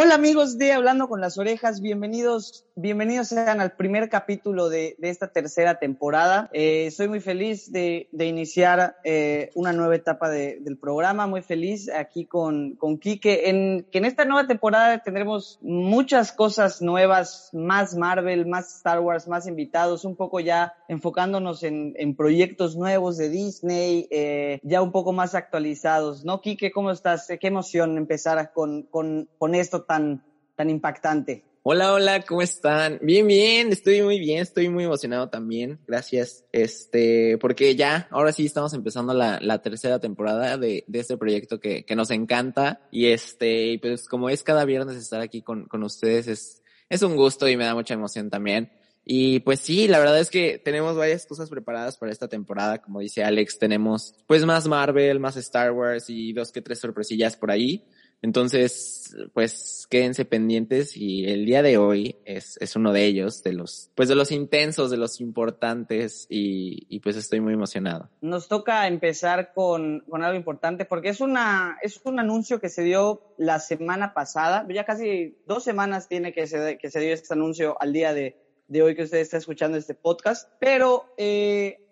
Hola amigos de Hablando con las Orejas, bienvenidos, bienvenidos sean al primer capítulo de, de esta tercera temporada. Eh, soy muy feliz de, de iniciar eh, una nueva etapa de, del programa, muy feliz aquí con, con Quique, en que en esta nueva temporada tendremos muchas cosas nuevas, más Marvel, más Star Wars, más invitados, un poco ya enfocándonos en, en proyectos nuevos de Disney, eh, ya un poco más actualizados, ¿no? Quique, ¿cómo estás? Qué emoción empezar con, con, con esto tan, tan impactante. Hola, hola, ¿cómo están? Bien, bien, estoy muy bien, estoy muy emocionado también, gracias. Este, porque ya, ahora sí estamos empezando la, la tercera temporada de, de este proyecto que, que nos encanta. Y este, pues como es cada viernes estar aquí con, con ustedes, es, es un gusto y me da mucha emoción también. Y pues sí, la verdad es que tenemos varias cosas preparadas para esta temporada. Como dice Alex, tenemos pues más Marvel, más Star Wars y dos que tres sorpresillas por ahí. Entonces, pues quédense pendientes y el día de hoy es, es uno de ellos, de los, pues de los intensos, de los importantes y, y pues estoy muy emocionado. Nos toca empezar con, con algo importante porque es una, es un anuncio que se dio la semana pasada, ya casi dos semanas tiene que se, que se dio este anuncio al día de, de hoy que usted está escuchando este podcast, pero eh,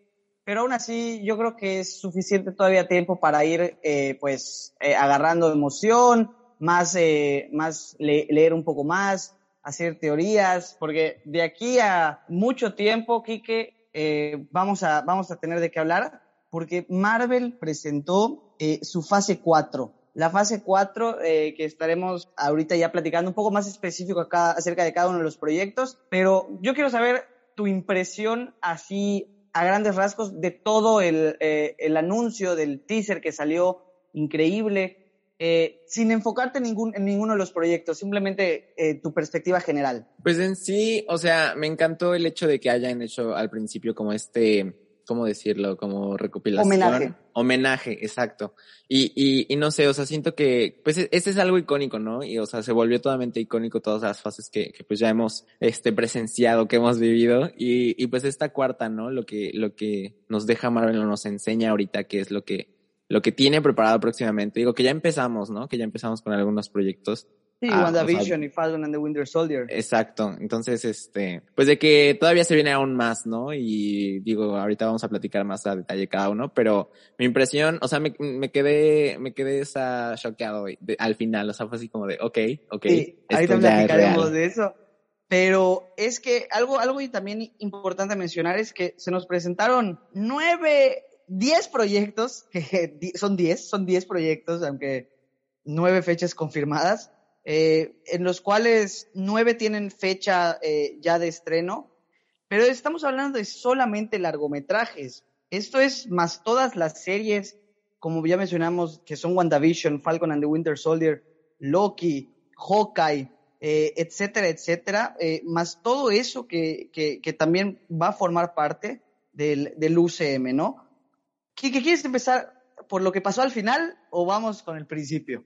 pero aún así yo creo que es suficiente todavía tiempo para ir eh, pues eh, agarrando emoción, más, eh, más le leer un poco más, hacer teorías, porque de aquí a mucho tiempo, Quique, eh, vamos, a, vamos a tener de qué hablar, porque Marvel presentó eh, su fase 4. La fase 4, eh, que estaremos ahorita ya platicando un poco más específico acá acerca de cada uno de los proyectos, pero yo quiero saber tu impresión así a grandes rasgos de todo el, eh, el anuncio del teaser que salió increíble, eh, sin enfocarte en, ningún, en ninguno de los proyectos, simplemente eh, tu perspectiva general. Pues en sí, o sea, me encantó el hecho de que hayan hecho al principio como este, ¿cómo decirlo? Como recopilación. Homenaje. Homenaje, exacto. Y, y, y no sé, o sea, siento que, pues, ese es algo icónico, ¿no? Y, o sea, se volvió totalmente icónico todas las fases que, que pues ya hemos, este, presenciado, que hemos vivido. Y, y pues esta cuarta, ¿no? Lo que, lo que nos deja Marvel o nos enseña ahorita, que es lo que, lo que tiene preparado próximamente. Digo que ya empezamos, ¿no? Que ya empezamos con algunos proyectos. Sí, Ah, WandaVision o sea, y Falcon and the Winter Soldier. Exacto. Entonces, este, pues de que todavía se viene aún más, ¿no? Y digo, ahorita vamos a platicar más a detalle cada uno, pero mi impresión, o sea, me, me quedé, me quedé esa choqueado de- al final, o sea, fue así como de, ok, ok. Sí, ahorita es platicaremos real. de eso. Pero es que algo, algo y también importante mencionar es que se nos presentaron nueve, diez proyectos, que son diez, son diez proyectos, aunque nueve fechas confirmadas, eh, en los cuales nueve tienen fecha eh, ya de estreno, pero estamos hablando de solamente largometrajes. Esto es más todas las series, como ya mencionamos, que son WandaVision, Falcon and the Winter Soldier, Loki, Hawkeye, eh, etcétera, etcétera, más todo eso que, que, que también va a formar parte del, del UCM, ¿no? ¿Qué, qué quieres empezar por lo que pasó al final o vamos con el principio?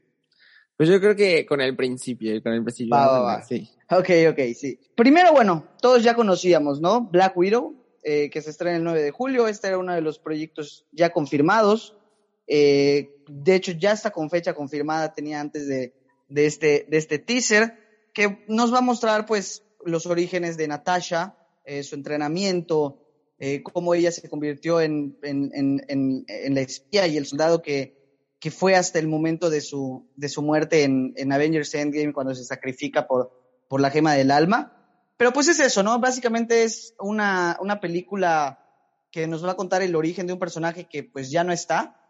Pues yo creo que con el principio, con el principio. Va, va. Sí. Ok, ok, sí. Primero, bueno, todos ya conocíamos, ¿no? Black Widow, eh, que se estrena el 9 de julio. Este era uno de los proyectos ya confirmados. Eh, de hecho, ya está con fecha confirmada, tenía antes de, de, este, de este teaser, que nos va a mostrar, pues, los orígenes de Natasha, eh, su entrenamiento, cómo ella se convirtió en, en, en, en, en la espía y el soldado que, que fue hasta el momento de su, de su muerte en, en Avengers Endgame cuando se sacrifica por, por la gema del alma. Pero pues es eso, ¿no? Básicamente es una, una película que nos va a contar el origen de un personaje que pues ya no está,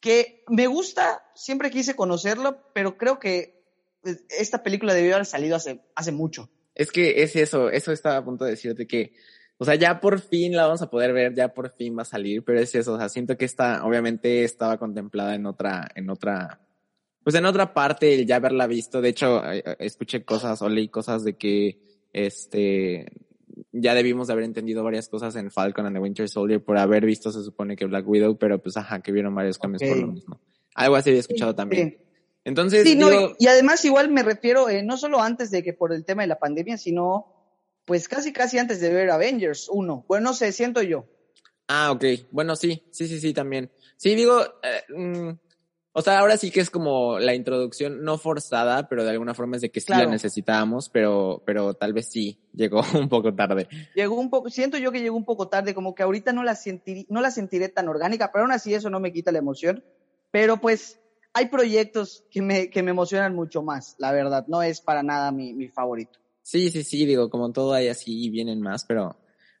que me gusta, siempre quise conocerlo, pero creo que pues, esta película debió haber salido hace, hace mucho. Es que es eso, eso estaba a punto de decirte que o sea, ya por fin la vamos a poder ver, ya por fin va a salir, pero es eso, o sea, siento que esta, obviamente estaba contemplada en otra, en otra, pues en otra parte, el ya haberla visto, de hecho, eh, eh, escuché cosas o leí cosas de que, este, ya debimos de haber entendido varias cosas en Falcon and the Winter Soldier por haber visto, se supone que Black Widow, pero pues ajá, que vieron varios cambios por lo mismo. Algo así había escuchado también. Entonces, sí, no, y, además igual me refiero, eh, no solo antes de que por el tema de la pandemia, sino pues casi casi antes de ver Avengers 1. Bueno, no sé, siento yo. Ah, ok. Bueno, sí, sí, sí, sí, también. Sí, digo, eh, mm, o sea, ahora sí que es como la introducción no forzada, pero de alguna forma es de que sí la necesitábamos, pero, pero tal vez sí llegó un poco tarde. Llegó un poco, siento yo que llegó un poco tarde, como que ahorita no la sentiré, no la sentiré tan orgánica, pero aún así eso no me quita la emoción. Pero pues hay proyectos que me, que me emocionan mucho más, la verdad. No es para nada mi, mi favorito. Sí, sí, sí, digo, como todo hay así y vienen más, pero,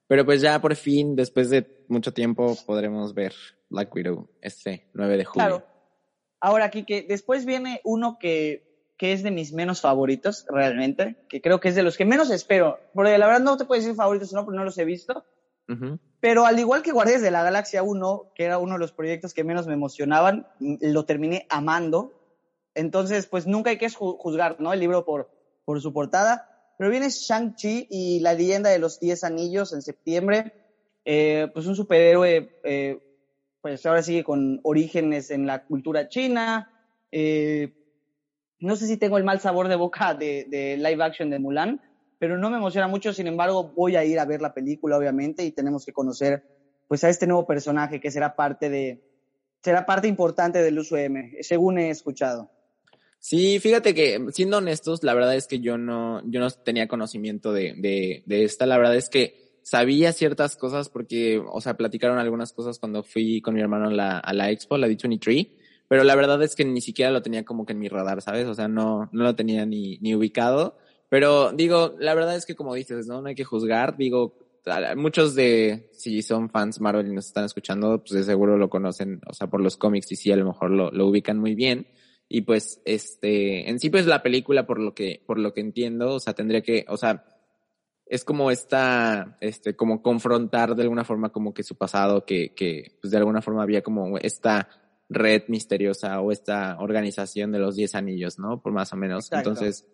pero pues ya por fin, después de mucho tiempo, podremos ver Black Widow este 9 de julio. Claro. Ahora, que después viene uno que, que es de mis menos favoritos, realmente, que creo que es de los que menos espero, porque la verdad no te puedo decir favoritos no, porque no los he visto. Pero al igual que Guardias de la Galaxia 1, que era uno de los proyectos que menos me emocionaban, lo terminé amando. Entonces, pues nunca hay que juzgar, ¿no? El libro por, por su portada. Pero viene Shang-Chi y la leyenda de los Diez Anillos en septiembre. Eh, pues un superhéroe, eh, pues ahora sigue con orígenes en la cultura china. Eh, no sé si tengo el mal sabor de boca de, de, live action de Mulan, pero no me emociona mucho. Sin embargo, voy a ir a ver la película, obviamente, y tenemos que conocer pues a este nuevo personaje que será parte de, será parte importante del UCM, según he escuchado. Sí, fíjate que, siendo honestos, la verdad es que yo no, yo no tenía conocimiento de, de, de esta. La verdad es que sabía ciertas cosas porque, o sea, platicaron algunas cosas cuando fui con mi hermano a la, a la expo, la D23, pero la verdad es que ni siquiera lo tenía como que en mi radar, ¿sabes? O sea, no, no lo tenía ni, ni ubicado. Pero digo, la verdad es que como dices, ¿no? No hay que juzgar. Digo, muchos de, si son fans Marvel y nos están escuchando, pues de seguro lo conocen, o sea, por los cómics y sí, a lo mejor lo, lo ubican muy bien. Y pues, este, en sí, pues la película, por lo que, por lo que entiendo, o sea, tendría que, o sea, es como esta, este, como confrontar de alguna forma como que su pasado, que, que, pues de alguna forma había como esta red misteriosa o esta organización de los diez anillos, ¿no? Por más o menos. Entonces,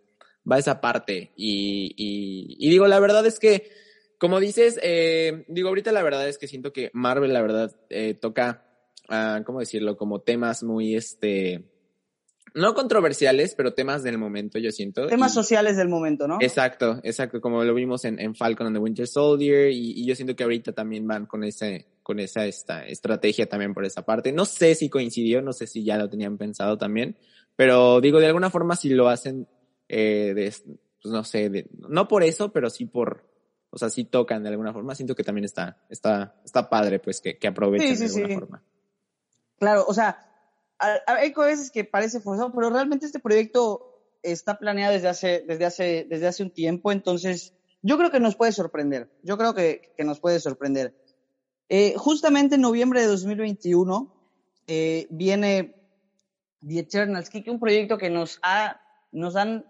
va esa parte. Y, y, y, digo, la verdad es que, como dices, eh, digo, ahorita la verdad es que siento que Marvel, la verdad, eh, toca, ah, ¿cómo decirlo? Como temas muy, este, no controversiales, pero temas del momento, yo siento. Temas sociales del momento, ¿no? Exacto, exacto, como lo vimos en, en Falcon and the Winter Soldier, y, y, yo siento que ahorita también van con ese, con esa esta estrategia también por esa parte. No sé si coincidió, no sé si ya lo tenían pensado también, pero digo, de alguna forma si lo hacen, eh, de, pues no sé, de, no por eso, pero sí por, o sea, sí tocan de alguna forma, siento que también está, está, está padre, pues, que, que aprovechen de alguna forma. Claro, o sea, hay cosas que parece forzado, pero realmente este proyecto está planeado desde hace, desde hace, desde hace un tiempo, entonces yo creo que nos puede sorprender. Yo creo que, que nos puede sorprender. Eh, justamente en noviembre de 2021 eh, viene The Eternals, un proyecto que nos ha, nos han,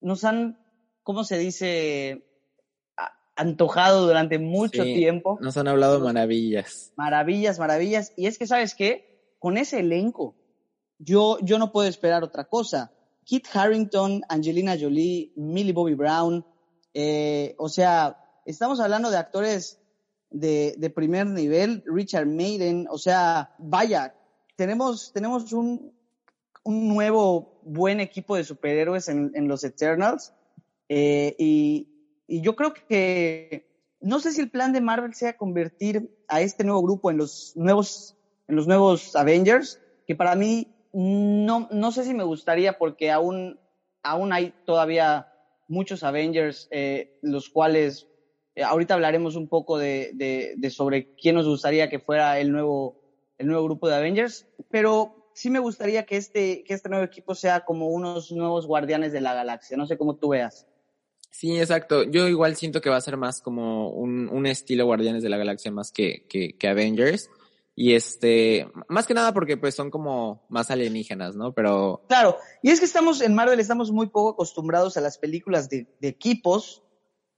nos han, ¿cómo se dice? antojado durante mucho tiempo. Nos han hablado maravillas. Maravillas, maravillas. Y es que, ¿sabes qué? Con ese elenco, yo, yo no puedo esperar otra cosa. Kit Harrington, Angelina Jolie, Millie Bobby Brown, eh, o sea, estamos hablando de actores de, de, primer nivel, Richard Maiden, o sea, vaya, tenemos, tenemos un, un nuevo buen equipo de superhéroes en, en los Eternals, eh, y, y yo creo que no sé si el plan de Marvel sea convertir a este nuevo grupo en los nuevos en los nuevos Avengers, que para mí no, no sé si me gustaría porque aún, aún hay todavía muchos Avengers, eh, los cuales eh, ahorita hablaremos un poco de, de, de, sobre quién nos gustaría que fuera el nuevo, el nuevo grupo de Avengers, pero sí me gustaría que este, que este nuevo equipo sea como unos nuevos guardianes de la galaxia, no sé cómo tú veas. Sí, exacto. Yo igual siento que va a ser más como un, un estilo Guardianes de la Galaxia más que, que, que Avengers. Y este, más que nada porque pues son como más alienígenas, ¿no? Pero... Claro, y es que estamos en Marvel, estamos muy poco acostumbrados a las películas de, de equipos,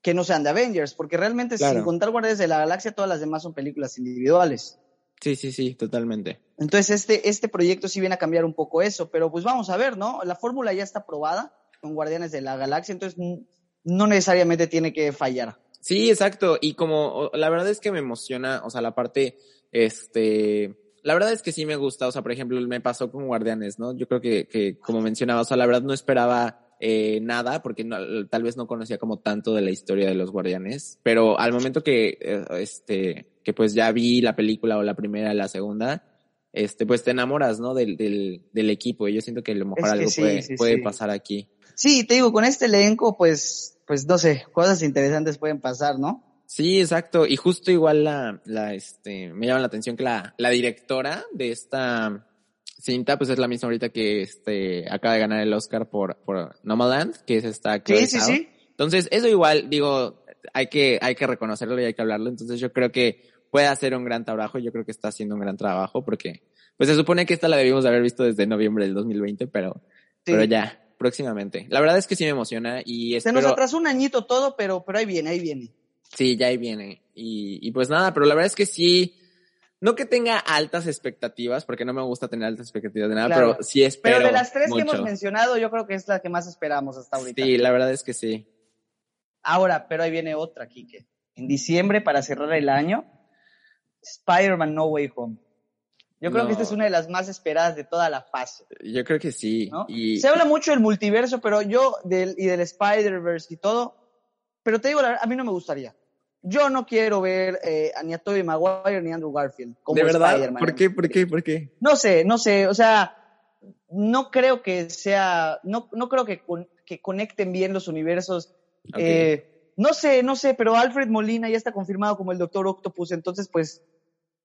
que no sean de Avengers, porque realmente Claro. sin contar Guardianes de la Galaxia, todas las demás son películas individuales. Sí, sí, sí, totalmente. Entonces este, este proyecto sí viene a cambiar un poco eso, pero pues vamos a ver, ¿no? La fórmula ya está probada con Guardianes de la Galaxia, entonces no necesariamente tiene que fallar. Sí, exacto. Y como la verdad es que me emociona, o sea, la parte, este, la verdad es que sí me gusta, o sea, por ejemplo, me pasó con Guardianes, ¿no? Yo creo que, que como mencionaba, o sea, la verdad no esperaba eh, nada, porque no- tal vez no conocía como tanto de la historia de los Guardianes, pero al momento que, eh, este, que pues ya vi la película o la primera, la segunda, este, pues te enamoras, ¿no? Del, del, del equipo, y yo siento que a lo mejor Es que algo sí, puede, sí, puede sí. pasar aquí. Sí, te digo, con este elenco, pues, pues no sé, cosas interesantes pueden pasar, ¿no? Sí, exacto. Y justo igual la, la, este, me llama la atención que la, la directora de esta cinta, pues es la misma ahorita que, este, acaba de ganar el Oscar por, por Nomadland, que es esta Chloe Sí, sí, Zhao. sí. Entonces, eso igual, digo, hay que, hay que reconocerlo y hay que hablarlo. Entonces, yo creo que puede hacer un gran trabajo. Yo creo que está haciendo un gran trabajo porque, pues se supone que esta la debimos de haber visto desde noviembre del 2020, pero, Sí. pero ya, próximamente. La verdad es que sí me emociona y Se nos atrasó un añito todo, pero, pero ahí viene, ahí viene. Sí, ya ahí viene. Y, y pues nada, pero la verdad es que sí, no que tenga altas expectativas, porque no me gusta tener altas expectativas de nada, Claro. pero sí espero. Pero de las tres que hemos mencionado, yo creo que es la que más esperamos hasta ahorita. Sí, la verdad es que sí. Ahora, pero ahí viene otra, Kike. En diciembre, para cerrar el año, Spider-Man No Way Home. Yo creo No. que esta es una de las más esperadas de toda la fase. Yo creo que sí. ¿no? Y Se habla mucho del multiverso, pero yo, del, y del Spider-Verse y todo, pero te digo, la verdad, a mí no me gustaría. Yo no quiero ver eh, a ni a Tobey Maguire ni a Andrew Garfield como de verdad. ¿por qué? ¿Por qué? ¿Por qué? No sé, no sé, o sea, no creo que sea, no, no creo que, con- que conecten bien los universos. Eh, no sé, no sé, pero Alfred Molina ya está confirmado como el Doctor Octopus, entonces pues,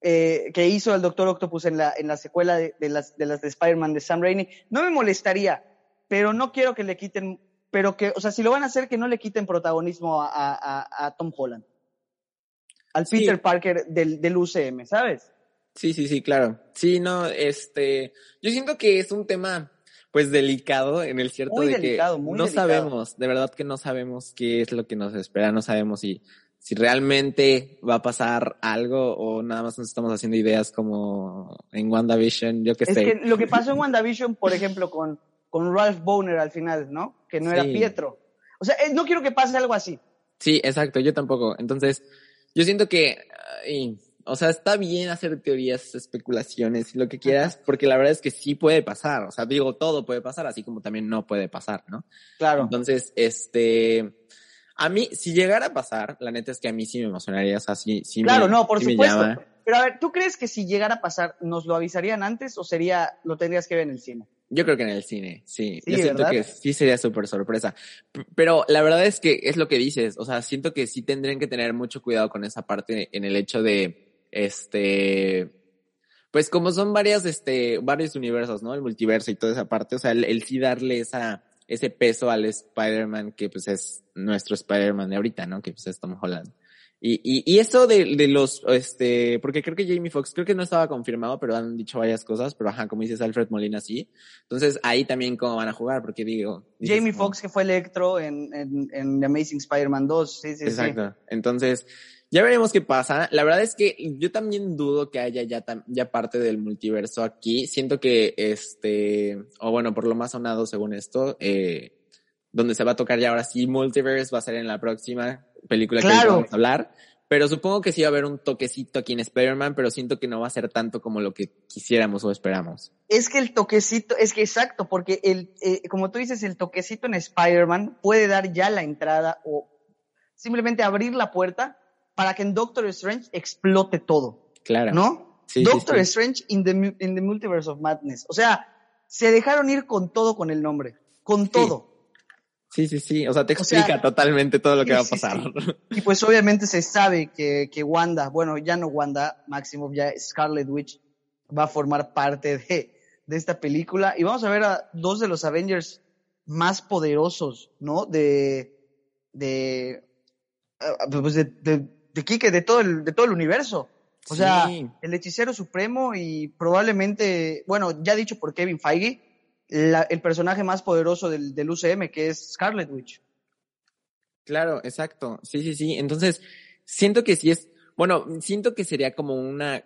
eh, que hizo el Doctor Octopus en la, en la secuela de, de las, de las de Spider-Man de Sam Raimi, no me molestaría, pero no quiero que le quiten, pero que, o sea, si lo van a hacer, que no le quiten protagonismo a- a Tom Holland. Al Sí. Peter Parker del, del UCM, ¿sabes? Sí, sí, sí, claro. Sí, no, este, yo siento que es un tema, pues, delicado en el cierto Muy de delicado, que muy no delicado. sabemos, de verdad que no sabemos qué es lo que nos espera, no sabemos si, si realmente va a pasar algo o nada más nos estamos haciendo ideas como en WandaVision, yo qué Es sé. que lo que pasó en WandaVision, por ejemplo, con, con Ralph Boner al final, ¿no? Que no era. Pietro. O sea, eh, no quiero que pase algo así. Sí, exacto, yo tampoco. Entonces, yo siento que, ay, o sea, está bien hacer teorías, especulaciones y lo que quieras, porque la verdad es que sí puede pasar. O sea, digo, todo puede pasar, así como también no puede pasar, ¿no? Claro. Entonces, este, a mí, si llegara a pasar, la neta es que a mí sí me emocionaría, o sea, sí, sí me- claro, no, por sí me supuesto. llama. Pero a ver, ¿tú crees que si llegara a pasar, nos lo avisarían antes o sería, lo tendrías que ver en el cine? Yo creo que en el cine, sí. Sí, Yo siento ¿verdad? que sí sería súper sorpresa. Pero la verdad es que es lo que dices. O sea, siento que sí tendrían que tener mucho cuidado con esa parte en el hecho de, este, pues como son varias, este, varios universos, ¿no? El multiverso y toda esa parte. O sea, el, el sí darle esa, ese peso al Spider-Man que pues es nuestro Spider-Man de ahorita, ¿no? Que pues es Tom Holland. Y, y, y eso de, de los, este, porque creo que Jamie Foxx, creo que no estaba confirmado, pero han dicho varias cosas, pero ajá, como dices Alfred Molina, sí. Entonces ahí también cómo van a jugar, porque digo. dices Jamie Foxx, que fue Electro en, en, en The Amazing Spider-Man 2. Sí, sí, sí. Exacto. Entonces, ya veremos qué pasa. La verdad es que yo también dudo que haya ya, ya parte del multiverso aquí. Siento que este, o bueno, por lo más sonado según esto, eh, donde se va a tocar ya ahora sí multiverse va a ser en la próxima película que vamos a hablar. Pero supongo que sí va a haber un toquecito aquí en Spider-Man, pero siento que no va a ser tanto como lo que quisiéramos o esperamos. Es que el toquecito, es que exacto, porque el, eh, como tú dices, el toquecito en Spider-Man puede dar ya la entrada o simplemente abrir la puerta para que en Doctor Strange explote todo, Claro. ¿no? Sí, Doctor sí. Strange in the, in the Multiverse of Madness. O sea, se dejaron ir con todo con el nombre, con todo. Sí, sí, sí. O sea, te O sea, explica totalmente todo lo que sí, va a sí, pasar. Y pues obviamente se sabe que, que Wanda, bueno, ya no Wanda, Maximoff, ya Scarlet Witch va a formar parte de, de esta película. Y vamos a ver a dos de los Avengers más poderosos, ¿no? De, de, ah, pues de, de, de Kike, de todo el, de todo el universo. O sea, el hechicero supremo y probablemente, bueno, ya dicho por Kevin Feige, la- el personaje más poderoso del, del UCM, que es Scarlet Witch. Claro, exacto. Sí, sí, sí. Entonces, siento que sí es, bueno, siento que sería como una,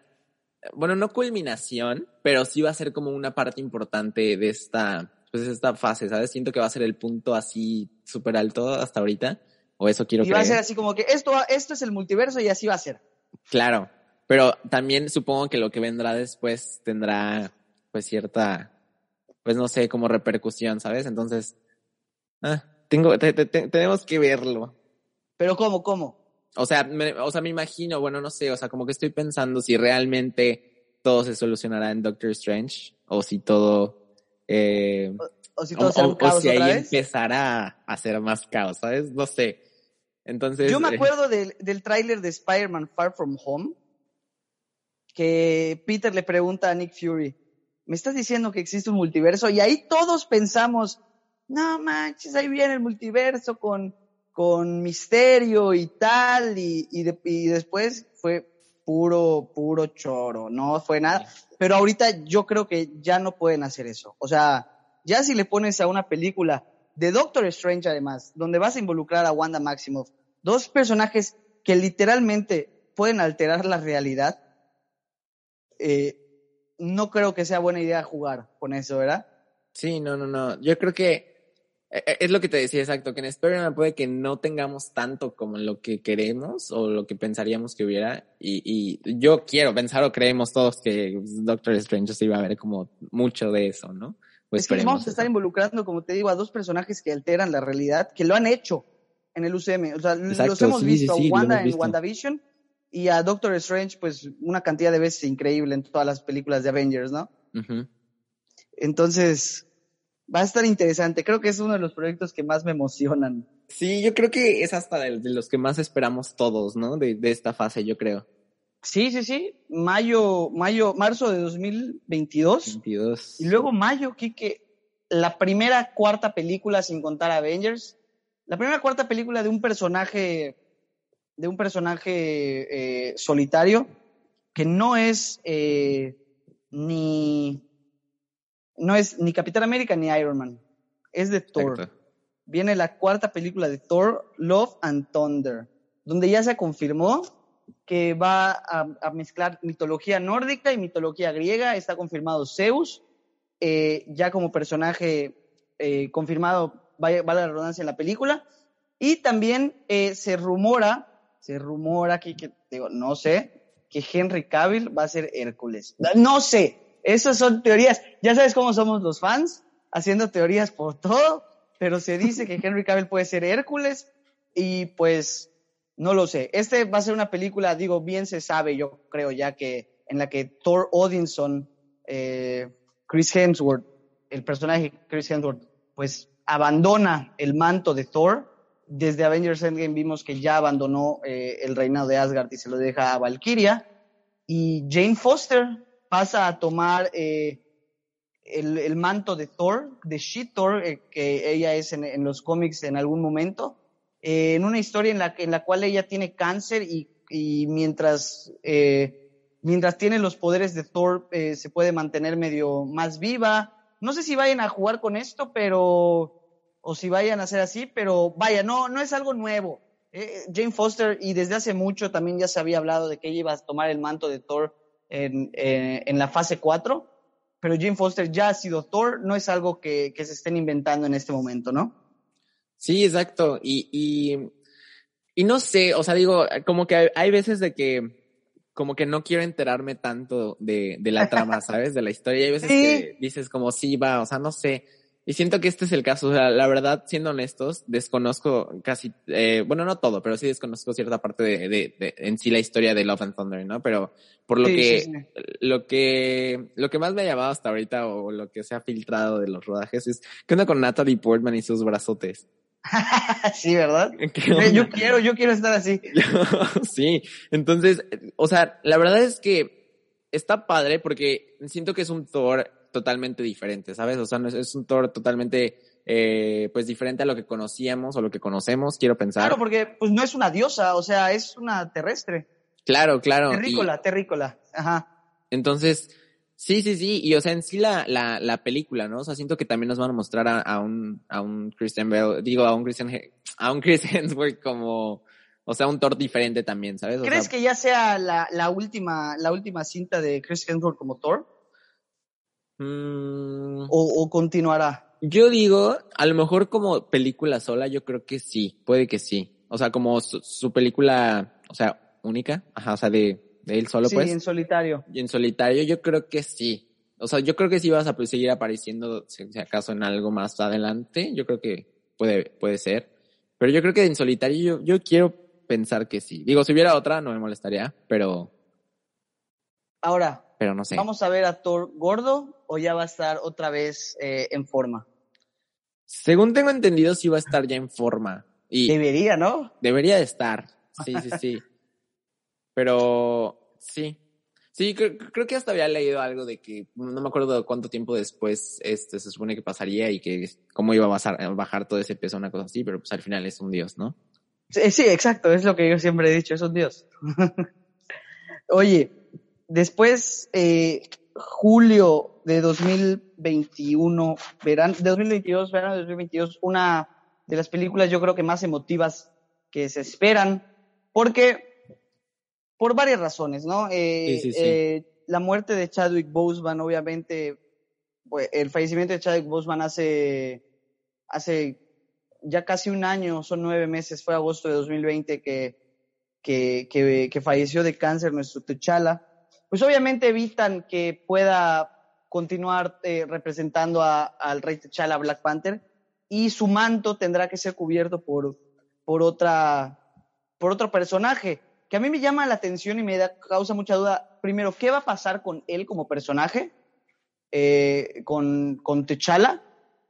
bueno, no culminación, pero sí va a ser como una parte importante de esta, pues esta fase, ¿sabes? Siento que va a ser el punto así súper alto hasta ahorita, o eso quiero Y va a ser así como que esto, esto es el multiverso y así va a ser. Claro, pero también supongo que lo que vendrá después tendrá, pues cierta, pues no sé, como repercusión, ¿sabes? Entonces, ah, tengo, tenemos que verlo. Pero ¿cómo, cómo? O sea, me, o sea, me imagino, bueno, no sé, o sea, como que estoy pensando si realmente todo se solucionará en Doctor Strange o si todo... Eh, o, si todo será un caos o si ahí vez. empezará a hacer más caos, ¿sabes? No sé. Entonces... Yo me eh, acuerdo del, del tráiler de Spider-Man Far From Home, que Peter le pregunta a Nick Fury, ¿me estás diciendo que existe un multiverso? Y ahí todos pensamos, no manches, ahí viene el multiverso con, con misterio y tal, y, y, y después fue puro, puro choro, no fue nada. Pero ahorita yo creo que ya no pueden hacer eso. O sea, ya si le pones a una película de Doctor Strange además, donde vas a involucrar a Wanda Maximoff, dos personajes que literalmente pueden alterar la realidad, eh, no creo que sea buena idea jugar con eso, ¿verdad? Sí, no, no, no. Yo creo que eh, eh, es lo que te decía, exacto, que en Spider-Man puede que no tengamos tanto como lo que queremos o lo que pensaríamos que hubiera. Y, y yo quiero pensar o creemos todos que Doctor Strange sí va a haber como mucho de eso, ¿no? Pues es que vamos a estar involucrando, como te digo, a dos personajes que alteran la realidad, que lo han hecho en el UCM. O sea, exacto, los hemos sí, visto sí, sí, Wanda en visto. WandaVision y a Doctor Strange, pues una cantidad de veces increíble en todas las películas de Avengers, ¿no? Uh -huh. Entonces, va a estar interesante. Creo que es uno de los proyectos que más me emocionan. Sí, yo creo que es hasta de, de los que más esperamos todos, ¿no? De, de, esta fase, yo creo. Sí, sí, sí. Mayo, mayo, marzo de 2022. 22. Y luego mayo, Kike, la primera cuarta película sin contar Avengers. La primera cuarta película de un personaje, de un personaje eh, solitario que no es eh, ni no es ni Capitán América ni Iron Man, es de Thor. Exacto. Viene la cuarta película de Thor, Love and Thunder, donde ya se confirmó que va a, a mezclar mitología nórdica y mitología griega. Está confirmado Zeus, eh, ya como personaje eh, confirmado, vale, vale, la redundancia en la película. Y también eh, se rumora, se rumora que, que digo, no sé, que Henry Cavill va a ser Hércules. No sé, esas son teorías. Ya sabes cómo somos los fans, haciendo teorías por todo, pero se dice que Henry Cavill puede ser Hércules y pues no lo sé. Este va a ser una película, digo, bien se sabe, yo creo ya que en la que Thor Odinson, eh, Chris Hemsworth, el personaje Chris Hemsworth, pues abandona el manto de Thor. Desde Avengers Endgame vimos que ya abandonó eh, el reinado de Asgard y se lo deja a Valkyria. Y Jane Foster, pasa a tomar eh, el, el, manto de Thor, de She-Thor, eh, que ella es en, en, los cómics en algún momento, en una historia en la, en la cual ella tiene cáncer y, y mientras, mientras tiene los poderes de Thor se puede mantener medio más viva. No sé si vayan a jugar con esto, pero, o si vayan a hacer así, pero vaya, no, no es algo nuevo. Eh, Jane Foster, y desde hace mucho también ya se había hablado de que ella iba a tomar el manto de Thor en, en, en, la fase 4, pero Jim Foster ya ha sido Thor, no es algo que, que se estén inventando en este momento, ¿no? Sí, exacto. Y, y, y, no sé, o sea, digo, como que hay veces de que como que no quiero enterarme tanto de, de la trama, ¿sabes? De la historia. Y hay veces sí. que dices como sí va, o sea, no sé. Y siento que este es el caso. O sea, la verdad, siendo honestos, desconozco casi, eh, bueno, no todo, pero sí desconozco cierta parte de, de, de, en sí la historia de Love and Thunder, ¿no? Pero por lo sí, que, sí, lo que, lo que más me ha llamado hasta ahorita o lo que se ha filtrado de los rodajes es, ¿qué onda con Natalie Portman y sus brazotes? sí, ¿verdad? Yo quiero, yo quiero estar así. sí, entonces, o sea, la verdad es que está padre porque siento que es un Thor totalmente diferente, ¿sabes? O sea, es un Thor totalmente, eh, pues diferente a lo que conocíamos o lo que conocemos, quiero pensar. Claro, porque pues no es una diosa, o sea, es una terrestre. Claro, claro. Terrícola, y, terrícola, ajá. Entonces, Sí, sí, sí, y o sea, en sí la, la, la película, ¿no? O sea, siento que también nos van a mostrar a, a un, a un Christian Bale, digo, a un Christian, a un Chris Hemsworth como, o sea, un Thor diferente también, ¿sabes? O ¿Crees sea, que ya sea la, la última, la última cinta de Chris Hemsworth como Thor? Mm, ¿O, o continuará? yo digo, a lo mejor como película sola, yo creo que sí, puede que sí. O sea, como su, su película, o sea, única, ajá, o sea, de, de él solo, sí, pues. en solitario. Y en solitario yo creo que sí. O sea, yo creo que sí vas a pues, seguir apareciendo, si, si acaso, en algo más adelante. Yo creo que puede, puede ser. Pero yo creo que en solitario yo, yo quiero pensar que sí. Digo, si hubiera otra no me molestaría, pero, Ahora, pero no sé. ¿vamos a ver a Thor gordo o ya va a estar otra vez eh, en forma? Según tengo entendido, sí va a estar ya en forma. Y Debería, ¿no? debería de estar. Sí, sí, sí. Pero sí. Sí, creo, creo que hasta había leído algo de que no me acuerdo cuánto tiempo después este se supone que pasaría y que cómo iba a bajar, todo ese peso, una cosa así, pero pues al final es un dios, ¿no? Sí, sí, exacto, es lo que yo siempre he dicho, es un dios. Oye, después, eh, julio de 2021, verano, de 2022, verano de 2022, una de las películas yo creo que más emotivas que se esperan, porque, por varias razones, ¿no? Eh, Sí, sí, sí. eh, la muerte de Chadwick Boseman, obviamente, pues, el fallecimiento de Chadwick Boseman hace, hace ya casi un año, son nueve meses, fue agosto de 2020 que, que, que, que falleció de cáncer nuestro T'Challa, pues obviamente evitan que pueda continuar eh, representando a- al rey T'Challa Black Panther y su manto tendrá que ser cubierto por, por otra por otro personaje que a mí me llama la atención y me da, causa mucha duda. Primero, ¿qué va a pasar con él como personaje? Eh, con, con T'Challa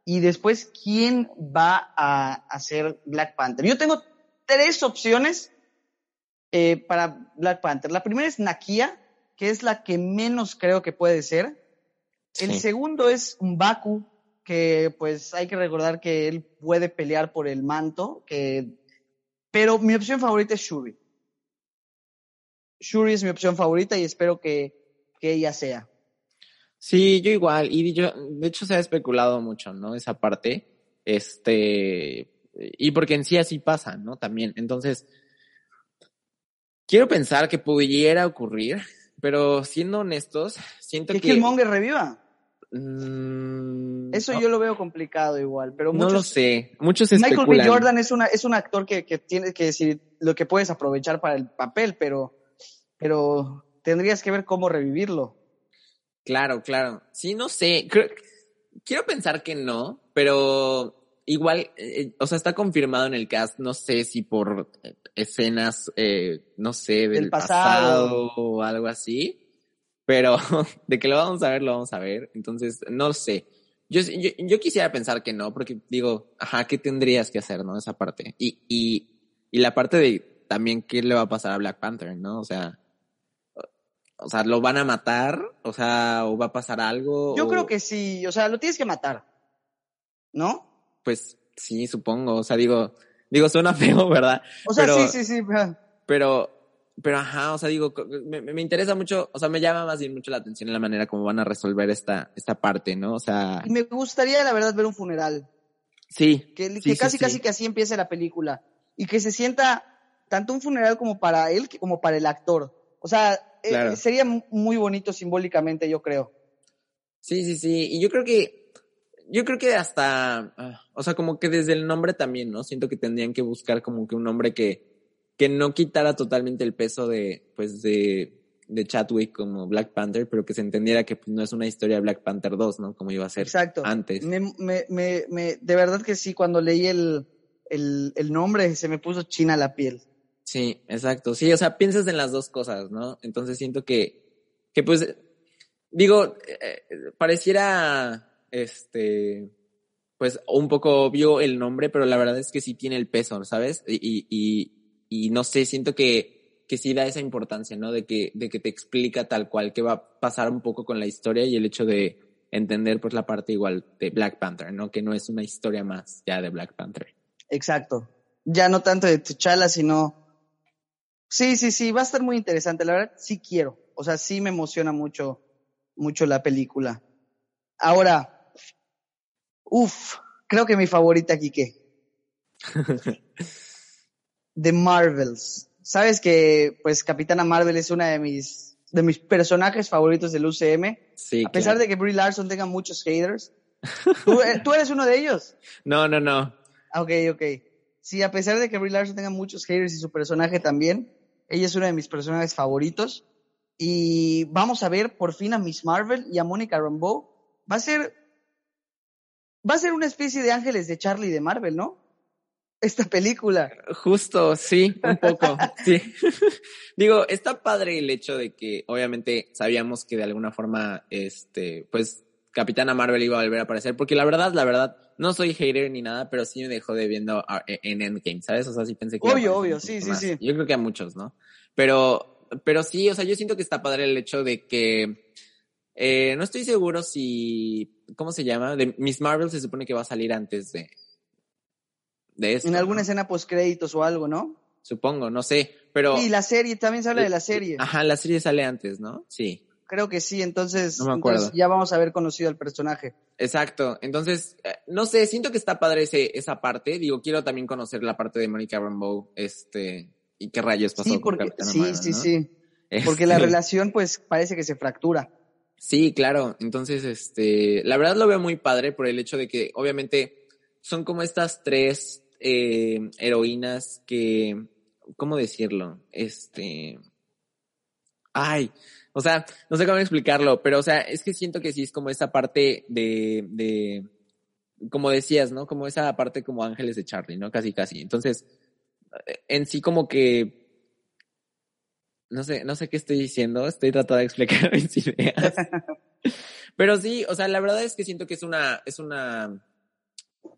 y después quién va a hacer Black Panther. Yo tengo tres opciones eh, para Black Panther. La primera es Nakia, que es la que menos creo que puede ser. El Sí. segundo es Mbaku, que pues hay que recordar que él puede pelear por el manto, que... pero mi opción favorita es Shuri. Shuri es mi opción favorita y espero que, que ella sea. Sí, yo igual. Y yo, de hecho, se ha especulado mucho, ¿no? Esa parte. Este. Y porque en sí así pasa, ¿no? También. Entonces. Quiero pensar que pudiera ocurrir, pero siendo honestos, siento Que que. Killmonger reviva. Mm, Eso no, yo lo veo complicado igual, pero no muchos, lo sé. Muchos Michael B. especulan. Jordan es una es un actor que, que tiene que decir lo que puedes aprovechar para el papel, pero pero tendrías que ver cómo revivirlo. Claro, claro. Sí, no sé. Creo- quiero pensar que no, pero igual, eh, o sea, está confirmado en el cast, no sé si por eh, escenas, eh, no sé, del, Del pasado. pasado. o algo así, pero de que lo vamos a ver, lo vamos a ver. Entonces, no sé. Yo, yo, yo quisiera pensar que no, porque digo, ajá, ¿qué tendrías que hacer, no? Esa parte. Y, y, y la parte de también qué le va a pasar a Black Panther, ¿no? O sea, o sea, ¿lo van a matar? O sea, ¿o va a pasar algo? Yo o- creo que sí, o sea, lo tienes que matar. ¿No? Pues sí, supongo. O sea, digo, digo, suena feo, ¿verdad? O sea, Pero- sí, sí, sí. Pero, pero ajá, o sea, digo, me, me interesa mucho, o sea, me llama más bien mucho la atención en la manera como van a resolver esta, esta parte, ¿no? O sea, Y me gustaría, la verdad, ver un funeral. sí. Que, sí, que sí, casi, sí. casi que así empiece la película. Y que se sienta tanto un funeral como para él como para el actor. O sea, eh, sería mu- muy bonito simbólicamente, yo creo. Sí, sí, sí. Y yo creo que, yo creo que hasta, ah, o sea, como que desde el nombre también, ¿no? Siento que tendrían que buscar como que un nombre que, que no quitara totalmente el peso de, pues, de, de Chadwick como Black Panther, pero que se entendiera que pues, no es una historia de Black Panther 2, ¿no? Como iba a ser Exacto. antes. Me, me, me, me- de verdad que sí, cuando leí el, el, el nombre se me puso china la piel. Sí, exacto. Sí, o sea, piensas en las dos cosas, ¿no? Entonces siento que, que pues, digo, eh, eh, pareciera, este, pues, un poco obvio el nombre, pero la verdad es que sí tiene el peso, ¿sabes? Y, y, y, no sé, siento que, que sí da esa importancia, ¿no? De que, de que te explica tal cual qué va a pasar un poco con la historia y el hecho de entender, pues, la parte igual de Black Panther, ¿no? Que no es una historia más ya de Black Panther. Exacto. Ya no tanto de T'Challa, sino... Sí, sí, sí, va a estar muy interesante. La verdad, sí quiero. O sea, sí me emociona mucho mucho la película. Ahora, uff, creo que mi favorita, Kike. The Marvels. Sabes que, pues, Capitana Marvel es una de mis, de mis personajes favoritos del UCM. Sí, A pesar claro. de que Brie Larson tenga muchos haters. ¿Tú, eh, tú eres uno de ellos? No, no, no. Ah, Ok, ok. Sí, a pesar de que Brie Larson tenga muchos haters y su personaje también, ella es una de mis personajes favoritos. Y vamos a ver por fin a Miss Marvel y a Mónica Rambeau. Va a ser, va a ser una especie de ángeles de Charlie de Marvel, ¿no? Esta película. Justo, sí, un poco, sí. Digo, está padre el hecho de que obviamente sabíamos que de alguna forma, este, pues, Capitana Marvel iba a volver a aparecer, porque la verdad, la verdad, no soy hater ni nada, pero sí me dejó de viendo a- en Endgame, ¿sabes? O sea, sí pensé que... Obvio, obvio, sí, sí, sí. Yo creo que a muchos, ¿no? Pero, pero sí, o sea, yo siento que está padre el hecho de que, eh, no estoy seguro si, ¿cómo se llama? De Miss Marvel se supone que va a salir antes de, de eso. En alguna ¿no? escena post créditos o algo, ¿no? Supongo, no sé, pero... Y la serie, también se habla de la serie. Ajá, la serie sale antes, ¿no? Sí, Creo que sí, entonces, No me acuerdo. entonces ya vamos a haber conocido al personaje. exacto. Entonces, eh, no sé, siento que está padre ese, esa parte. Digo, quiero también conocer la parte de Mónica Rambeau, este, y qué rayos pasó Sí, con sí, sí, ¿no? sí. Porque la Este, relación, pues, parece que se fractura. Sí, claro. Entonces, este, la verdad lo veo muy padre por el hecho de que, obviamente, son como estas tres eh, heroínas que, ¿cómo decirlo? Este, ay, o sea, no sé cómo explicarlo, pero, o sea, es que siento que sí es como esa parte de, de, como decías, ¿no? Como esa parte como ángeles de Charlie, ¿no? Casi, casi. Entonces, eh, en sí como que, no sé, no sé qué estoy diciendo, estoy tratando de explicar mis ideas. Pero sí, o sea, la verdad es que siento que es una, es una,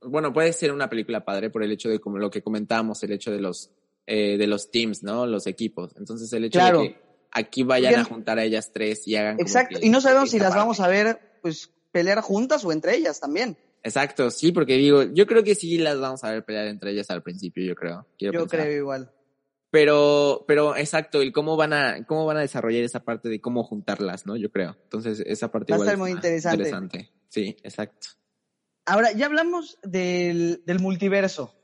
bueno, puede ser una película padre por el hecho de como lo que comentábamos, el hecho de los, eh, de los teams, ¿no? Los equipos. Entonces el hecho Claro. de que aquí vayan a juntar a ellas tres y hagan como Exacto. que Y no sabemos si las parte. vamos a ver, pues, pelear juntas o entre ellas también. Exacto, sí, porque digo, yo creo que sí las vamos a ver pelear entre ellas al principio, yo creo. Quiero Yo pensar. creo igual. Pero, pero exacto, el cómo van a, cómo van a desarrollar esa parte de cómo juntarlas, ¿no? Yo creo. Entonces, esa parte Va a estar es muy interesante. interesante. Sí, exacto. Ahora, ya hablamos del, del multiverso.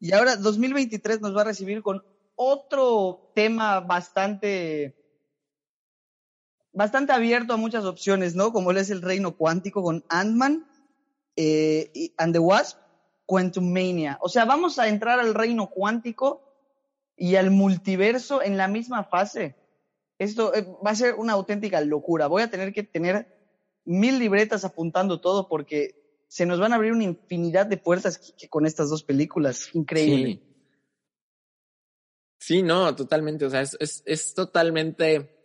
Y ahora 2023 nos va a recibir con otro tema bastante, bastante abierto a muchas opciones, ¿no? Como lo es el reino cuántico con Ant-Man eh, and the Wasp, Quantum Mania. O sea, vamos a entrar al reino cuántico y al multiverso en la misma fase. Esto eh, va a ser una auténtica locura. Voy a tener que tener mil libretas apuntando todo porque se nos van a abrir una infinidad de puertas que- que con estas dos películas. Increíble. Sí. Sí, no, totalmente. O sea, es, es, es totalmente,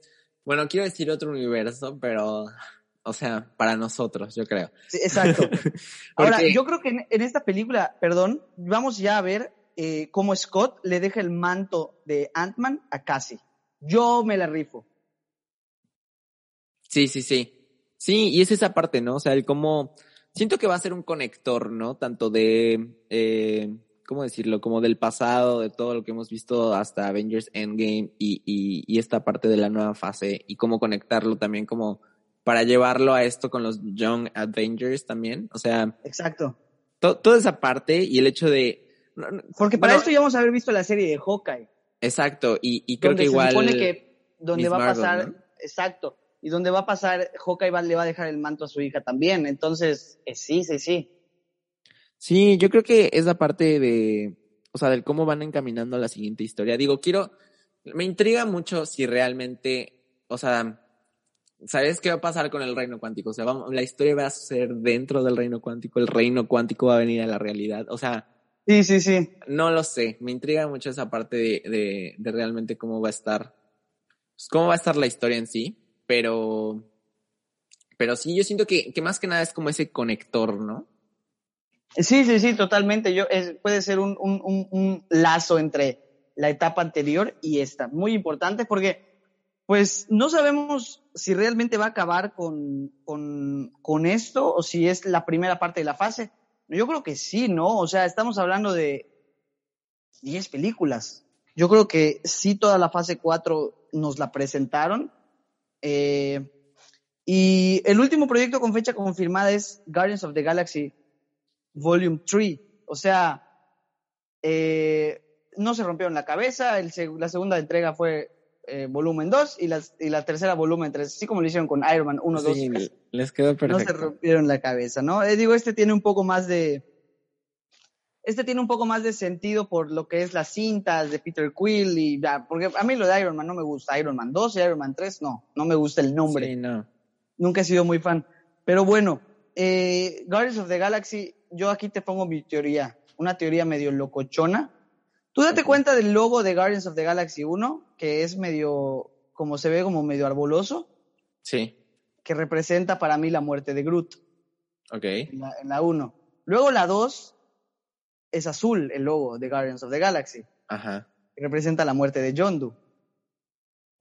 bueno, quiero decir otro universo, pero, o sea, para nosotros, yo creo. Sí, exacto. Ahora, yo creo que en, en esta película, perdón, vamos ya a ver eh, cómo Scott le deja el manto de Ant-Man a Cassie. Yo me la rifo. Sí, sí, sí. Sí, y es esa parte, ¿no? O sea, el cómo, siento que va a ser un conector, ¿no? Tanto de, eh, ¿cómo decirlo? Como del pasado, de todo lo que hemos visto hasta Avengers Endgame y, y, y esta parte de la nueva fase y cómo conectarlo también como para llevarlo a esto con los Young Avengers también. O sea, Exacto. to- toda esa parte y el hecho de... Porque para bueno, esto ya vamos a haber visto la serie de Hawkeye. Exacto, y, y creo donde que se igual... supone que donde Miss va a Marvel, pasar, ¿no? exacto, y donde va a pasar, Hawkeye va- le va a dejar el manto a su hija también. Entonces, eh, sí, sí, sí. Sí, yo creo que es la parte de, o sea, del cómo van encaminando la siguiente historia. Digo, quiero, me intriga mucho si realmente, o sea, ¿sabes qué va a pasar con el reino cuántico? O sea, vamos, la historia va a suceder dentro del reino cuántico, el reino cuántico va a venir a la realidad. O sea, Sí, sí, sí. no lo sé, me intriga mucho esa parte de, de, de realmente cómo va a estar, pues, cómo va a estar la historia en sí, pero, pero sí, yo siento que, que más que nada es como ese conector, ¿no? Sí, sí, sí, totalmente. Yo, es- puede ser un, un, un, un lazo entre la etapa anterior y esta. Muy importante porque, pues, no sabemos si realmente va a acabar con, con, con esto o si es la primera parte de la fase. Yo creo que sí, ¿no? O sea, estamos hablando de 10 películas. Yo creo que sí toda la fase 4 nos la presentaron. Eh, Y el último proyecto con fecha confirmada es Guardians of the Galaxy Volume 3. O sea, eh, no se rompieron la cabeza. El, la segunda entrega fue eh, volumen 2 y, y la tercera volumen 3, así como lo hicieron con Iron Man 1, 2 Les quedó perfecto. No se rompieron la cabeza, ¿no? Eh, digo, este tiene un poco más de. Este tiene un poco más de sentido por lo que es las cintas de Peter Quill y porque a mí lo de Iron Man no me gusta. Iron Man 2 y Iron Man 3 no, no me gusta el nombre. Sí, no. Nunca he sido muy fan. Pero bueno, eh, Guardians of the Galaxy, yo aquí te pongo mi teoría, una teoría medio locochona. Tú date cuenta del logo de Guardians of the Galaxy 1, que es medio, como se ve, como medio arboloso. Sí. Que representa para mí la muerte de Groot. Ok. En la 1. Luego la 2 es azul, el logo de Guardians of the Galaxy. Ajá. Que representa la muerte de Yondu.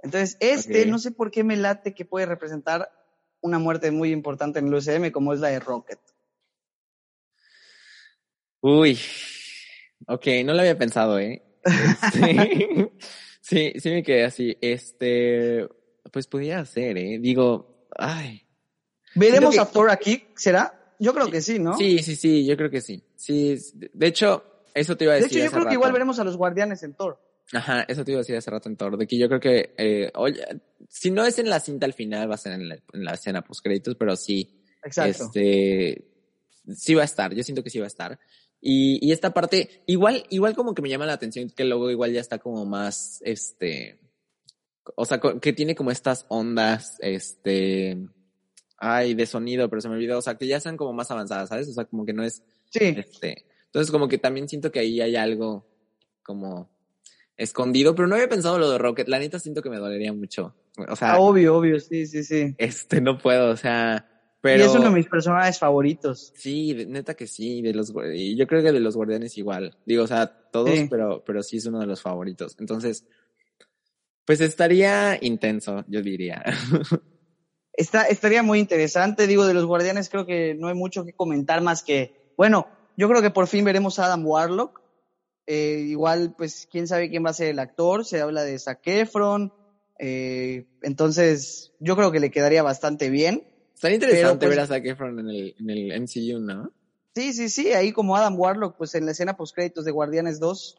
Entonces, este, no sé por qué me late que puede representar una muerte muy importante en el UCM como es la de Rocket. Uy, ok, no lo había pensado, ¿eh? Este, sí, sí me quedé así. Este, pues podría ser, ¿eh? Digo, ay. ¿Veremos a Thor aquí? ¿Será? Yo creo que sí, ¿no? Sí, sí, sí, yo creo que sí. Sí, de hecho, eso te iba a decir. De hecho, yo creo que igual veremos a los guardianes en Thor. Ajá, eso te iba a decir hace rato en Thor, de que yo creo que, eh, oye, si no es en la cinta al final, va a ser en la, escena post créditos, pero sí. Exacto. Este, sí va a estar, yo siento que sí va a estar. Y, y esta parte, igual, igual como que me llama la atención que el logo igual ya está como más, este, o sea, que tiene como estas ondas, este, ay, de sonido, pero se me olvidó, o sea, que ya están como más avanzadas, ¿sabes? O sea, como que no es, sí. este, entonces como que también siento que ahí hay algo como escondido, pero no había pensado lo de Rocket. La neta siento que me dolería mucho. O sea, ah, obvio, obvio, sí, sí, sí. Este, no puedo, o sea, pero... Y es uno de mis personajes favoritos. Sí, neta que sí, de los, y yo creo que de los guardianes igual. Digo, o sea, todos, pero, pero sí es uno de los favoritos. Entonces, pues estaría intenso, yo diría. Está, estaría muy interesante. Digo, de los guardianes creo que no hay mucho que comentar más que, bueno, yo creo que por fin veremos a Adam Warlock. Eh, igual, pues, quién sabe quién va a ser el actor. Se habla de Zac Efron. Eh, entonces, yo creo que le quedaría bastante bien. Estaría interesante pues ver a Zac Efron en el, en el MCU, ¿no? Sí, sí, sí. Ahí como Adam Warlock, pues en la escena post-créditos de Guardianes 2,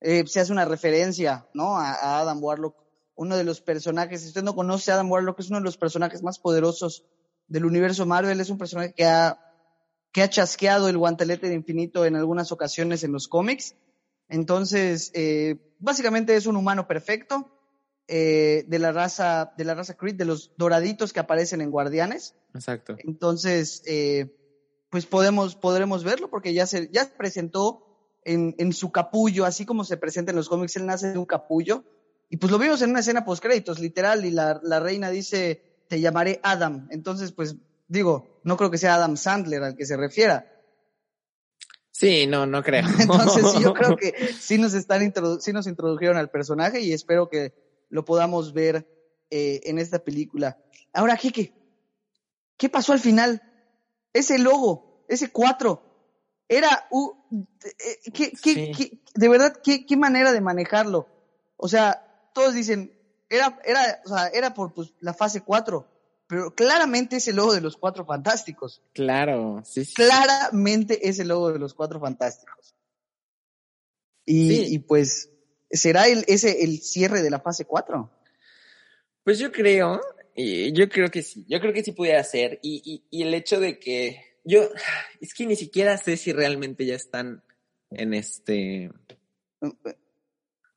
eh, se hace una referencia, ¿no? A, Adam Warlock, uno de los personajes. Si usted no conoce a Adam Warlock, es uno de los personajes más poderosos del universo Marvel. Es un personaje que ha, que ha chasqueado el guantelete de infinito en algunas ocasiones en los cómics entonces, eh, básicamente es un humano perfecto eh, de la raza de la raza Creed, de los doraditos que aparecen en Guardianes. Exacto. Entonces, eh, pues podemos podremos verlo porque ya se ya presentó en, en su capullo, así como se presenta en los cómics, él nace de un capullo y pues lo vimos en una escena post créditos, literal, y la, la reina dice te llamaré Adam. Entonces, pues digo, no creo que sea Adam Sandler al que se refiera Sí, no, no creo. Entonces yo creo que sí nos están sí nos introdujeron al personaje y espero que lo podamos ver eh, en esta película. Ahora, Kike, ¿qué pasó al final? Ese logo, ese cuatro, era uh, ¿qué, qué, de verdad qué, qué manera de manejarlo. O sea, todos dicen era era o sea, era por pues, la fase 4 pero claramente es el logo de los Cuatro Fantásticos. Claro, sí, sí. Claramente es el logo de los Cuatro Fantásticos. Y, y pues, ¿será el, ese el cierre de la fase 4? Pues yo creo, yo creo que sí, yo creo que sí pudiera ser. Y, y, y el hecho de que yo, es que ni siquiera sé si realmente ya están en este...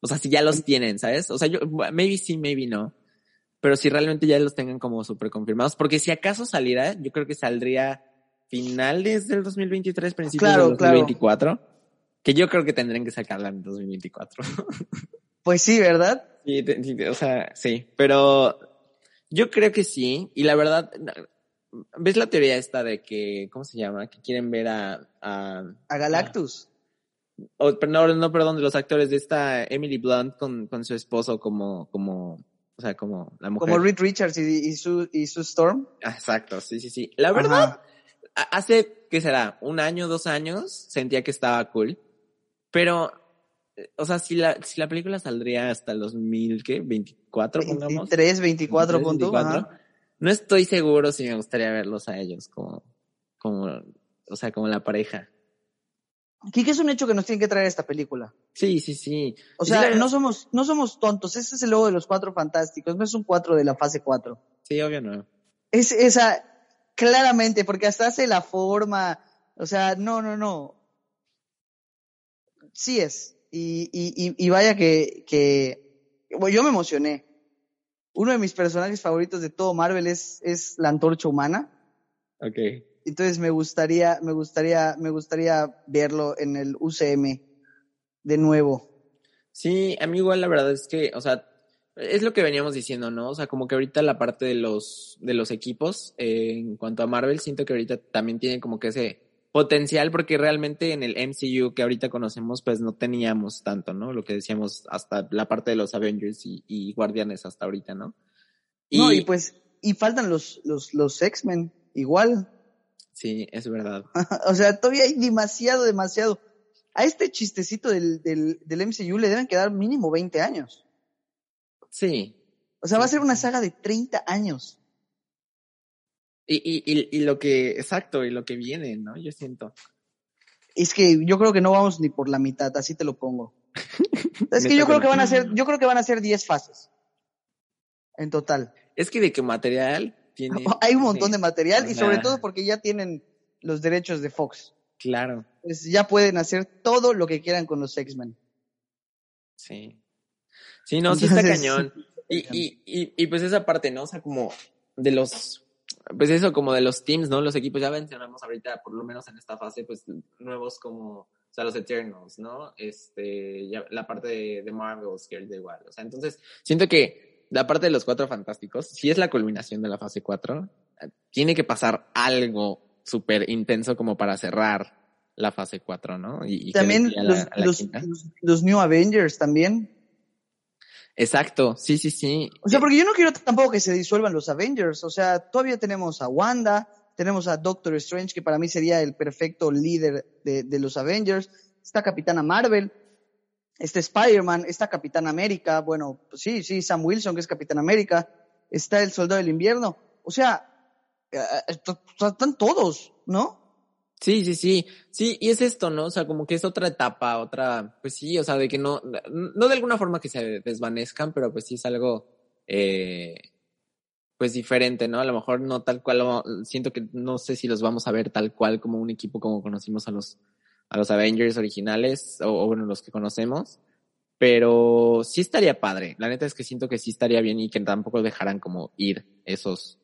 O sea, si ya los tienen, ¿sabes? O sea, yo, maybe sí, maybe no pero si realmente ya los tengan como súper confirmados, porque si acaso saliera, yo creo que saldría finales del 2023, principios del 2024, que yo creo que tendrían que sacarla en 2024. Pues sí, ¿verdad? Sí, o sea, sí, pero yo creo que sí, y la verdad, ¿ves la teoría esta de que, ¿cómo se llama? Que quieren ver a... A, a Galactus. no, no, perdón, de los actores de esta Emily Blunt con, con su esposo como, como o sea, como la mujer. Como Reed Richards y, su, y su Storm. Exacto, sí, sí, sí. La verdad, hace, ¿qué será? Un año, dos años, sentía que estaba cool. Pero, o sea, si la, si la película saldría hasta el 2000, ¿qué? 24, pongamos. 23, 24, 24 no estoy seguro si me gustaría verlos a ellos como, como, o sea, como la pareja. que es un hecho que nos tienen que traer esta película. Sí, sí, sí. O sea, no somos, no somos tontos. Ese es el logo de los cuatro fantásticos. No es un cuatro de la fase cuatro. Sí, obvio no. Es esa, claramente, porque hasta hace la forma. O sea, no, no, no. Sí es. Y, y, y vaya que, que bueno, yo me emocioné. Uno de mis personajes favoritos de todo Marvel es, es la antorcha humana. Ok. Entonces me gustaría, me gustaría, me gustaría verlo en el UCM de nuevo. Sí, a mí igual la verdad es que, o sea, es lo que veníamos diciendo, ¿no? O sea, como que ahorita la parte de los, de los equipos, eh, en cuanto a Marvel, siento que ahorita también tiene como que ese potencial, porque realmente en el MCU que ahorita conocemos, pues no teníamos tanto, ¿no? Lo que decíamos hasta la parte de los Avengers y, y Guardianes hasta ahorita, ¿no? Y, no, y pues, y faltan los, los, los X-Men, igual. Sí, es verdad. o sea, todavía hay demasiado, demasiado. A este chistecito del, del, del MCU le deben quedar mínimo 20 años. Sí. O sea, va a ser una saga de 30 años. Y, y, y, lo que, exacto, y lo que viene, ¿no? Yo siento. Es que yo creo que no vamos ni por la mitad, así te lo pongo. es que yo creo que van a ser, yo creo que van a ser 10 fases. En total. Es que de qué material tiene. Hay un montón de material y sobre todo porque ya tienen los derechos de Fox. Claro. Pues ya pueden hacer todo lo que quieran con los X-Men. Sí. Sí, no, sí está cañón. Y, y, y, y, pues esa parte, ¿no? O sea, como de los, pues eso, como de los teams, ¿no? Los equipos, ya mencionamos ahorita, por lo menos en esta fase, pues nuevos como, o sea, los Eternals, ¿no? Este, ya, la parte de, de Marvel, que es igual. O sea, entonces, siento que la parte de los cuatro fantásticos, si es la culminación de la fase cuatro, tiene que pasar algo súper intenso como para cerrar la fase 4, ¿no? Y, y también los, la, la los, los, los, New Avengers también. Exacto, sí, sí, sí. O sea, porque yo no quiero tampoco que se disuelvan los Avengers, o sea, todavía tenemos a Wanda, tenemos a Doctor Strange, que para mí sería el perfecto líder de, los Avengers, está Capitana Marvel, está Spider-Man, está Capitán América, bueno, pues sí, sí, Sam Wilson, que es Capitán América, está el Soldado del Invierno, o sea, están todos, ¿no? Sí, sí, sí, sí, y es esto, ¿no? O sea, como que es otra etapa, otra, pues sí, o sea, de que no, no de alguna forma que se desvanezcan, pero pues sí es algo, eh, pues diferente, ¿no? A lo mejor no tal cual, siento que no sé si los vamos a ver tal cual como un equipo como conocimos a los, a los Avengers originales, o, bueno, los que conocemos, pero sí estaría padre. La neta es que siento que sí estaría bien y que tampoco dejaran como ir esos,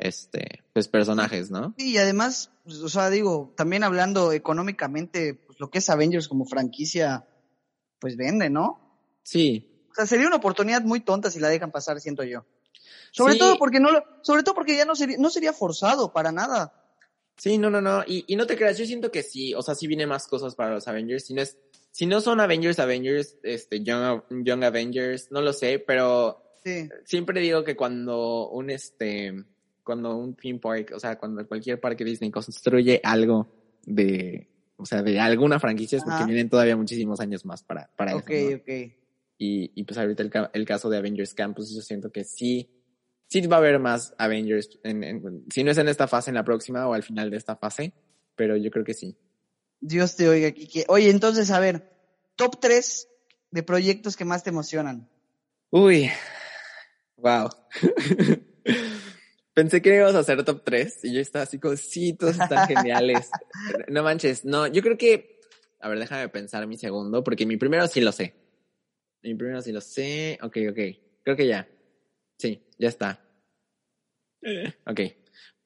este, pues personajes, ¿no? Sí, y además, pues, o sea, digo, también hablando económicamente, pues lo que es Avengers como franquicia, pues vende, ¿no? Sí. O sea, sería una oportunidad muy tonta si la dejan pasar, siento yo. Sobre sí. todo porque no, sobre todo porque ya no sería, no sería forzado para nada. Sí, no, no, no. Y, y no te creas, yo siento que sí, o sea, sí viene más cosas para los Avengers. Si no es, si no son Avengers, Avengers, este, Young, Young Avengers, no lo sé, pero sí. siempre digo que cuando un este cuando un theme park, o sea, cuando cualquier parque Disney construye algo de, o sea, de alguna franquicia es porque vienen todavía muchísimos años más para, para eso. Y, y pues ahorita el, ca- el caso de Avengers Campus, yo siento que sí, sí va a haber más Avengers, en, en- si no es en esta fase, en la próxima o al final de esta fase, pero yo creo que sí. Dios te oiga, Kike. Oye, entonces, a ver, top 3 de proyectos que más te emocionan. Uy, wow. Pensé que ibas a hacer top 3 y yo estaba así como, sí, todos están geniales. no manches, no, yo creo que, a ver, déjame pensar mi segundo, porque mi primero sí lo sé. Mi primero sí lo sé, ok, ok, creo que ya. Sí, ya está. Ok.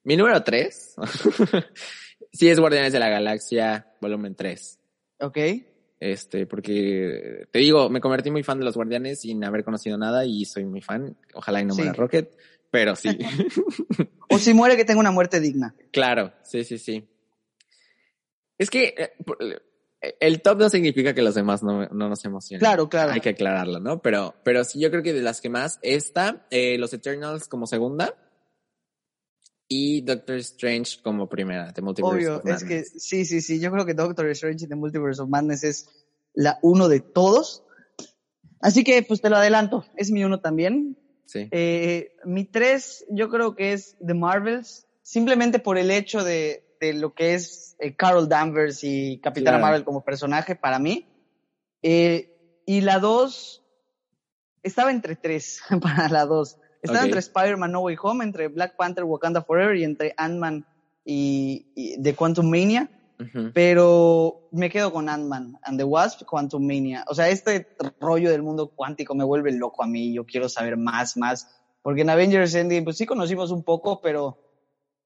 Mi número 3, sí es Guardianes de la Galaxia, volumen 3. Ok. Este, porque te digo, me convertí muy fan de los Guardianes sin haber conocido nada y soy muy fan. Ojalá y no Sí. muera Rocket, pero sí. O si muere, que tenga una muerte digna. claro, sí, sí, sí. Es que eh, eh, el top no significa que los demás no, no nos emocionen. Claro, claro. Hay que aclararlo, ¿no? Pero, pero sí, yo creo que de las que más, esta, eh, los Eternals como segunda y Doctor Strange como primera, The Multiverse Obvio, of es que Madness. sí, sí, sí. Yo creo que Doctor Strange y The Multiverse of Madness es la uno de todos. Así que, pues te lo adelanto. Es mi uno también. Sí. Eh, mi tres, yo creo que es The Marvels, simplemente por el hecho de, de lo que es eh, Carol Danvers y Capitana Claro. Marvel como personaje para mí. Eh, y la dos, estaba entre tres para la dos. Estaba Ok. entre Spider-Man No Way Home, entre Black Panther Wakanda Forever y entre Ant-Man y, y The Quantum Mania. Ujú. Pero me quedo con Ant-Man and the Wasp, Quantum Mania. O sea, este rollo del mundo cuántico me vuelve loco a mí. Yo quiero saber más, más. Porque en Avengers Endgame, pues sí conocimos un poco, pero,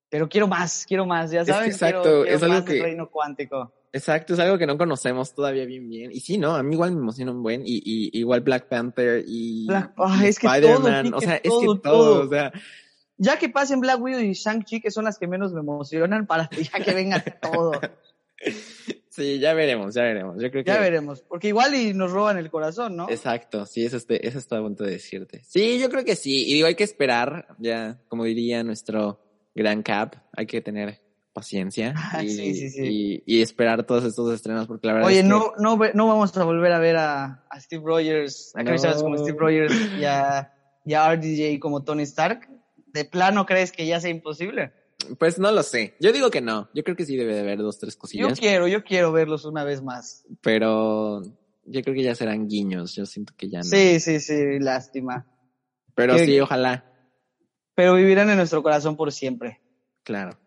pero quiero más, quiero más, ya que saben. exacto, quiero, quiero es algo que- reino cuántico. Exacto, es algo que no conocemos todavía bien bien. Y sí, no, a mí igual me emociona un buen. Y, y igual Black Panther y, Black- ay, y es que Spider-Man. o sea, es todo, que todo, todo. o sea, Ya que pasen Black Widow y Shang-Chi, que son las que menos me emocionan, para ya que venga todo. sí, ya veremos, ya veremos. Yo creo que. Ya veremos. Porque igual y nos roban el corazón, ¿no? Exacto, sí, eso, eso estaba a punto de decirte. Sí, yo creo que sí. Y digo, hay que esperar, ya, como diría nuestro gran Cap, hay que tener paciencia y, Sí, sí, sí. y, y esperar todos estos estrenos, porque la verdad Oye, es que- no, no, no vamos a volver a ver a, a Steve Rogers, a Chris No. Como Steve Rogers y a, y a RDJ como Tony Stark. ¿De plano crees que ya sea imposible? Pues no lo sé. Yo digo que no. Yo creo que sí debe de haber dos, tres Yo cosillas, quiero, yo quiero verlos una vez más. pero yo creo que ya serán guiños. Yo siento que ya no. Sí, sí, sí, lástima. Pero que- sí, ojalá. Pero vivirán en nuestro corazón por siempre. Claro.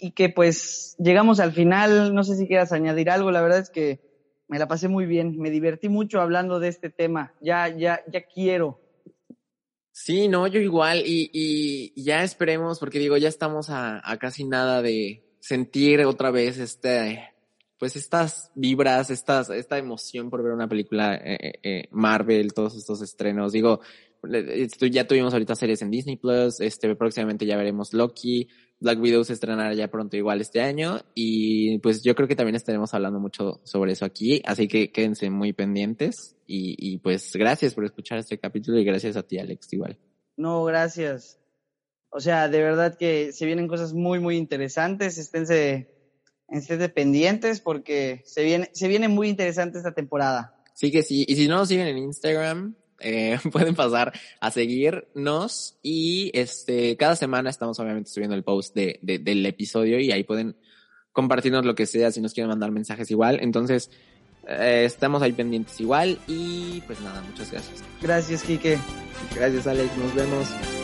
Y que pues llegamos al final, no sé si quieras añadir algo, la verdad es que me la pasé muy bien, me divertí mucho hablando de este tema, ya, ya, ya quiero. Sí, no, yo igual. Y, y ya esperemos, porque digo, ya estamos a, a casi nada de sentir otra vez este, pues estas vibras, estas, esta emoción por ver una película eh, eh, eh, Marvel, todos estos estrenos. Digo, ya tuvimos ahorita series en Disney Plus, este, próximamente ya veremos Loki, Black Widow se estrenará ya pronto igual este año y pues yo creo que también estaremos hablando mucho sobre eso aquí, así que quédense muy pendientes y, y pues gracias por escuchar este capítulo y gracias a ti Alex igual. No, gracias. O sea, de verdad que se vienen cosas muy, muy interesantes. Esténse, esténse pendientes porque se viene, se viene muy interesante esta temporada. Sí que sí, y si no nos siguen en Instagram, eh, pueden pasar a seguirnos y este cada semana estamos obviamente subiendo el post de, de- del episodio y ahí pueden compartirnos lo que sea si nos quieren mandar mensajes igual. Entonces, eh, estamos ahí pendientes igual y pues nada, muchas gracias. Gracias, Quique. Gracias Alex, nos vemos.